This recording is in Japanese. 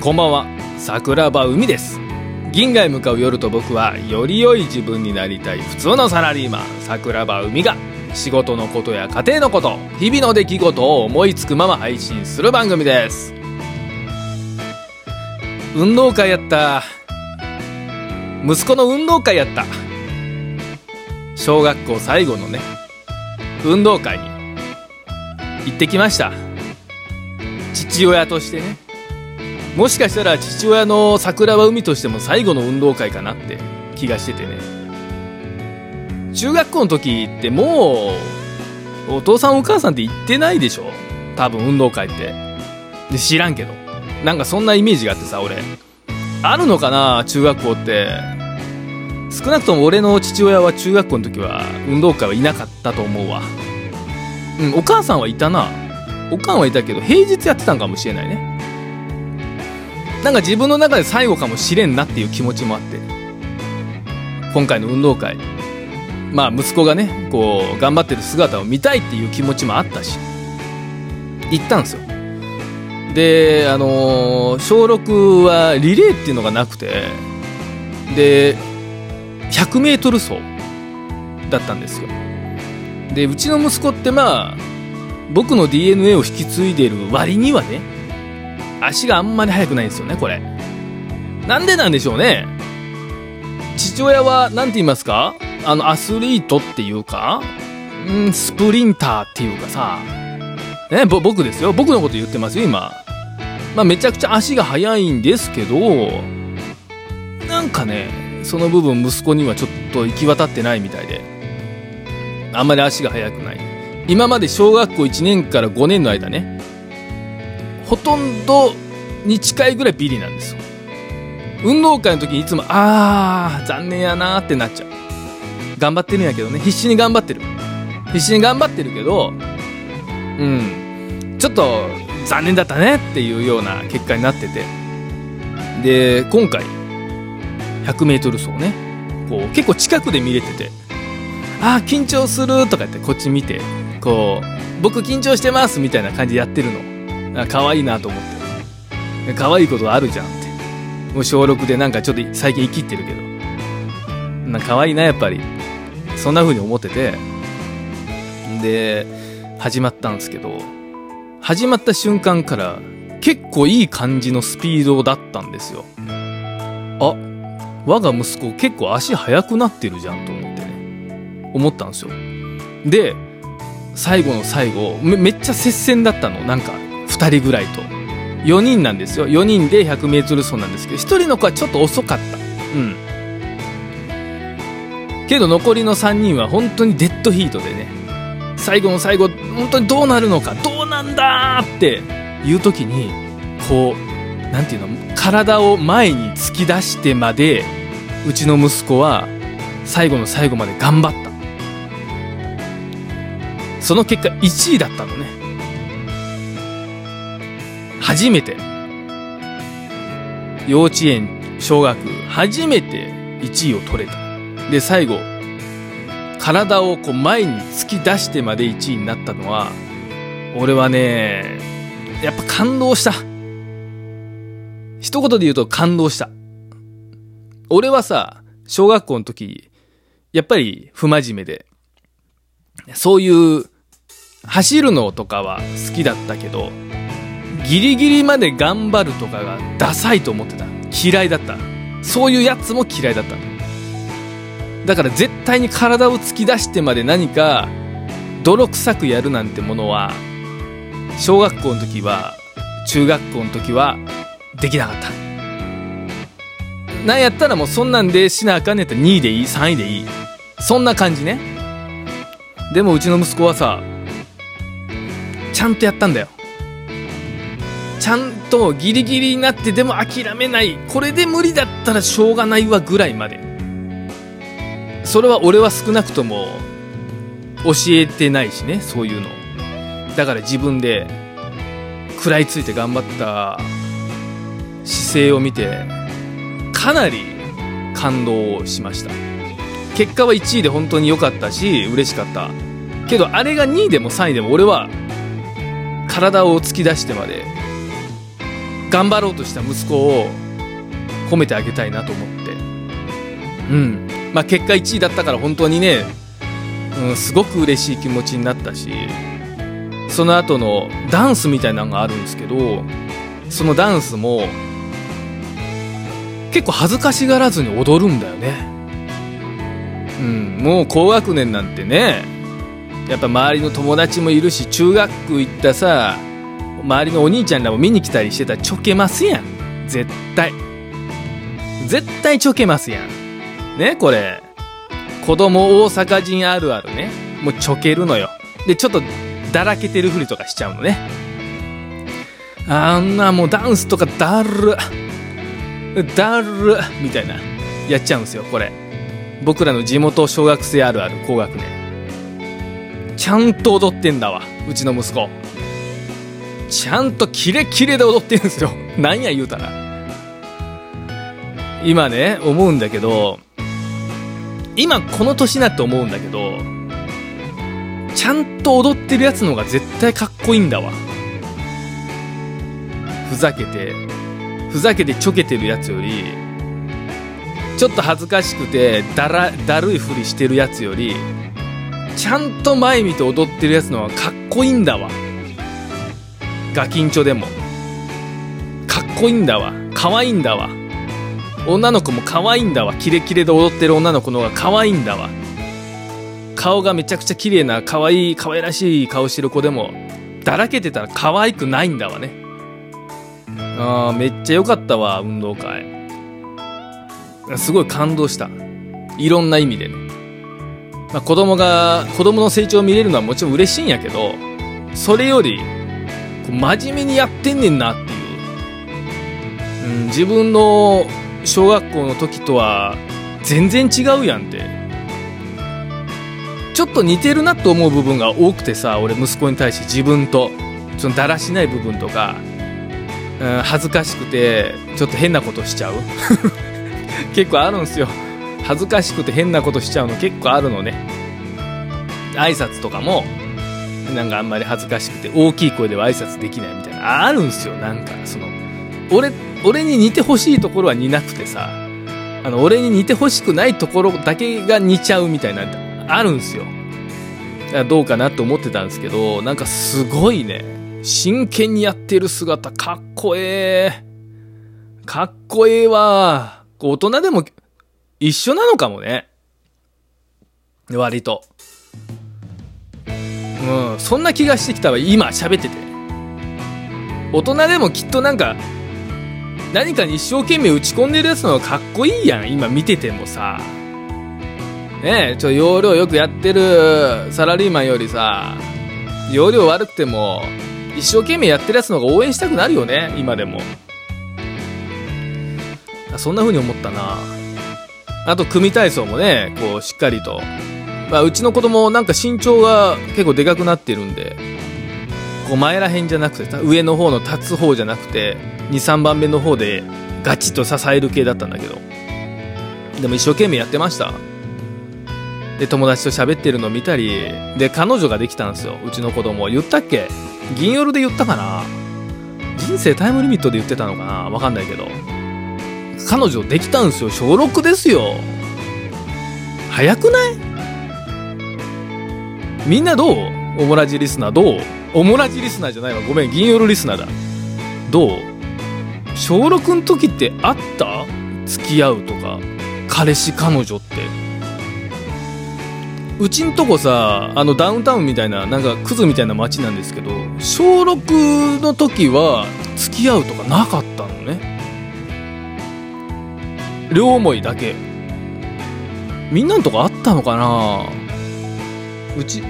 こんばんは。桜庭海です。銀河へ向かう夜と僕はより良い自分になりたい普通のサラリーマン。桜庭海が仕事のことや家庭のこと日々の出来事を思いつくまま配信する番組です。運動会やった。息子の運動会やった。小学校最後のね運動会に行ってきました。父親としてね。もしかしたら父親の桜庭海としても最後の運動会かなって気がしててね。中学校の時ってもうお父さんお母さんって言ってないでしょ？多分運動会って。で知らんけど。なんかそんなイメージがあってさ俺。あるのかな？中学校って。少なくとも俺の父親は中学校の時は運動会はいなかったと思うわ。うんお母さんはいたな。おかんはいたけど平日やってたんかもしれないね。なんか自分の中で最後かもしれんなっていう気持ちもあって。今回の運動会。まあ息子がねこう頑張ってる姿を見たいっていう気持ちもあったし。行ったんですよ。であのー小6はリレーっていうのがなくてで 100m 走だったんですよ。でうちの息子ってまあ僕の DNA を引き継いでる割にはね足があんまり速くないんですよねこれ。なんでなんでしょうね。父親は何て言いますか？あのアスリートっていうかんスプリンターっていうかさ。ねぼ僕ですよ。僕のこと言ってますよ今。まあめちゃくちゃ足が速いんですけどなんかねその部分息子にはちょっと行き渡ってないみたいで。あんまり足が速くない。今まで小学校1年から5年の間ねほとんどに近いぐらいビリなんですよ。運動会の時にいつもあー残念やなってなっちゃう。頑張ってるんやけどね。必死に頑張ってる。必死に頑張ってるけどうん。ちょっと残念だったねっていうような結果になってて。で今回 100m 走ね。こう結構近くで見れてて。あー緊張するとか言ってこっち見て。こう僕緊張してますみたいな感じでやってるの。可愛いなと思って可愛いことあるじゃんって。もう小6でなんかちょっと最近生きってるけど。なんか可愛いなやっぱり。そんな風に思ってて。で始まったんですけど。始まった瞬間から結構いい感じのスピードだったんですよ。あ我が息子結構足速くなってるじゃんと思ってね。思ったんですよ。で最後の最後めめっちゃ接戦だったの。なんか2人ぐらいと。4人なんですよ。4人で 100m 走なんですけど1人の子はちょっと遅かった。うん。けど残りの3人は本当にデッドヒートでね最後の最後本当にどうなるのかどうなんだっていう時にこうなんていうの体を前に突き出してまでうちの息子は最後の最後まで頑張った。その結果1位だったのね。初めて。幼稚園小学初めて1位を取れた。で最後体をこう前に突き出してまで1位になったのは俺はねやっぱ感動した。一言で言うと感動した。俺はさ小学校の時やっぱり不真面目でそういう走るのとかは好きだったけどギリギリまで頑張るとかがダサいと思ってた。嫌いだった。そういうやつも嫌いだっただから絶対に体を突き出してまで何か泥臭くやるなんてものは小学校の時は中学校の時はできなかった。なんやったらもうそんなんでしなあかんねやったら2位でいい3位でいい。そんな感じね。でもうちの息子はさちゃんとやったんだよ。ちゃんとギリギリになってでも諦めない。これで無理だったらしょうがないわぐらいまで。それは俺は少なくとも教えてないしねそういうの。だから自分で食らいついて頑張った姿勢を見てかなり感動しました。結果は1位で本当に良かったし嬉しかった。けどあれが2位でも3位でも俺は体を突き出してまで頑張ろうとした息子を褒めてあげたいなと思って。うん。まあ結果1位だったから本当にね、うん、すごく嬉しい気持ちになったしその後のダンスみたいなのがあるんですけどそのダンスも結構恥ずかしがらずに踊るんだよね。うん。もう高学年なんてねやっぱ周りの友達もいるし中学行ったさ周りのお兄ちゃんらも見に来たりしてたらちょけますやん。絶対。絶対ちょけますやん。ねこれ。子供大阪人あるあるね。もうちょけるのよ。でちょっとだらけてるふりとかしちゃうのね。あんなもうダンスとかだる。だる。みたいな。やっちゃうんですよこれ。僕らの地元小学生あるある高学年。ちゃんと踊ってんだわうちの息子。ちゃんとキレキレで踊ってるんですよ。なんや言うたら。今ね思うんだけど今この年になって思うんだけどちゃんと踊ってるやつの方が絶対かっこいいんだわ。ふざけてふざけてちょけてるやつよりちょっと恥ずかしくてだらだるいふりしてるやつよりちゃんと前見て踊ってるやつの方がかっこいいんだわ。ガキンチョでも。かっこいいんだわ。可愛いんだわ。女の子も可愛いんだわ。キレキレで踊ってる女の子の方が可愛いんだわ。顔がめちゃくちゃ綺麗な可愛い可愛らしい顔してる子でもだらけてたら可愛くないんだわね。あーめっちゃ良かったわ運動会。すごい感動した。いろんな意味でね、まあ、子供が子供の成長を見れるのはもちろん嬉しいんやけどそれより真面目にやってんねんなっていう、うん、自分の小学校の時とは全然違うやんって。ちょっと似てるなと思う部分が多くてさ俺息子に対して自分と。そのだらしない部分とか、うん、恥ずかしくてちょっと変なことしちゃう。結構あるんすよ。恥ずかしくて変なことしちゃうの結構あるのね。挨拶とかも。なんかあんまり恥ずかしくて大きい声では挨拶できないみたいな。あるんすよ。なんかその俺俺に似てほしいところは似なくてさ。あの俺に似てほしくないところだけが似ちゃうみたいなあるんすよ。だからどうかなと思ってたんですけどなんかすごいね。真剣にやってる姿かっこええ。かっこええわ。大人でも一緒なのかもね。割と。うんそんな気がしてきたわ今喋ってて。大人でもきっとなんか何かに一生懸命打ち込んでるやつの方がかっこいいやん今見ててもさ。ねえちょ容量よくやってるサラリーマンよりさ容量悪くても一生懸命やってるやつの方が応援したくなるよね今でも。そんな風に思ったな。あと組体操もねこうしっかりとまあ、うちの子供なんか身長が結構でかくなってるんでこう前らへんじゃなくて上の方の立つ方じゃなくて23番目の方でガチッと支える系だったんだけどでも一生懸命やってました。で友達と喋ってるの見たりで彼女ができたんですよ。うちの子供言ったっけ？銀夜で言ったかな？人生タイムリミットで言ってたのかな？わかんないけど。彼女できたんですよ。小6ですよ。早くない？みんなどう？オモラジリスナーどう？オモラジリスナーじゃないわ。ごめん銀夜リスナーだ。どう？小6の時ってあった？付き合うとか。彼氏彼女って。うちんとこさあのダウンタウンみたいななんかクズみたいな街なんですけど小6の時は付き合うとかなかったのね。両思いだけ。みんなのとこあったのかな？うち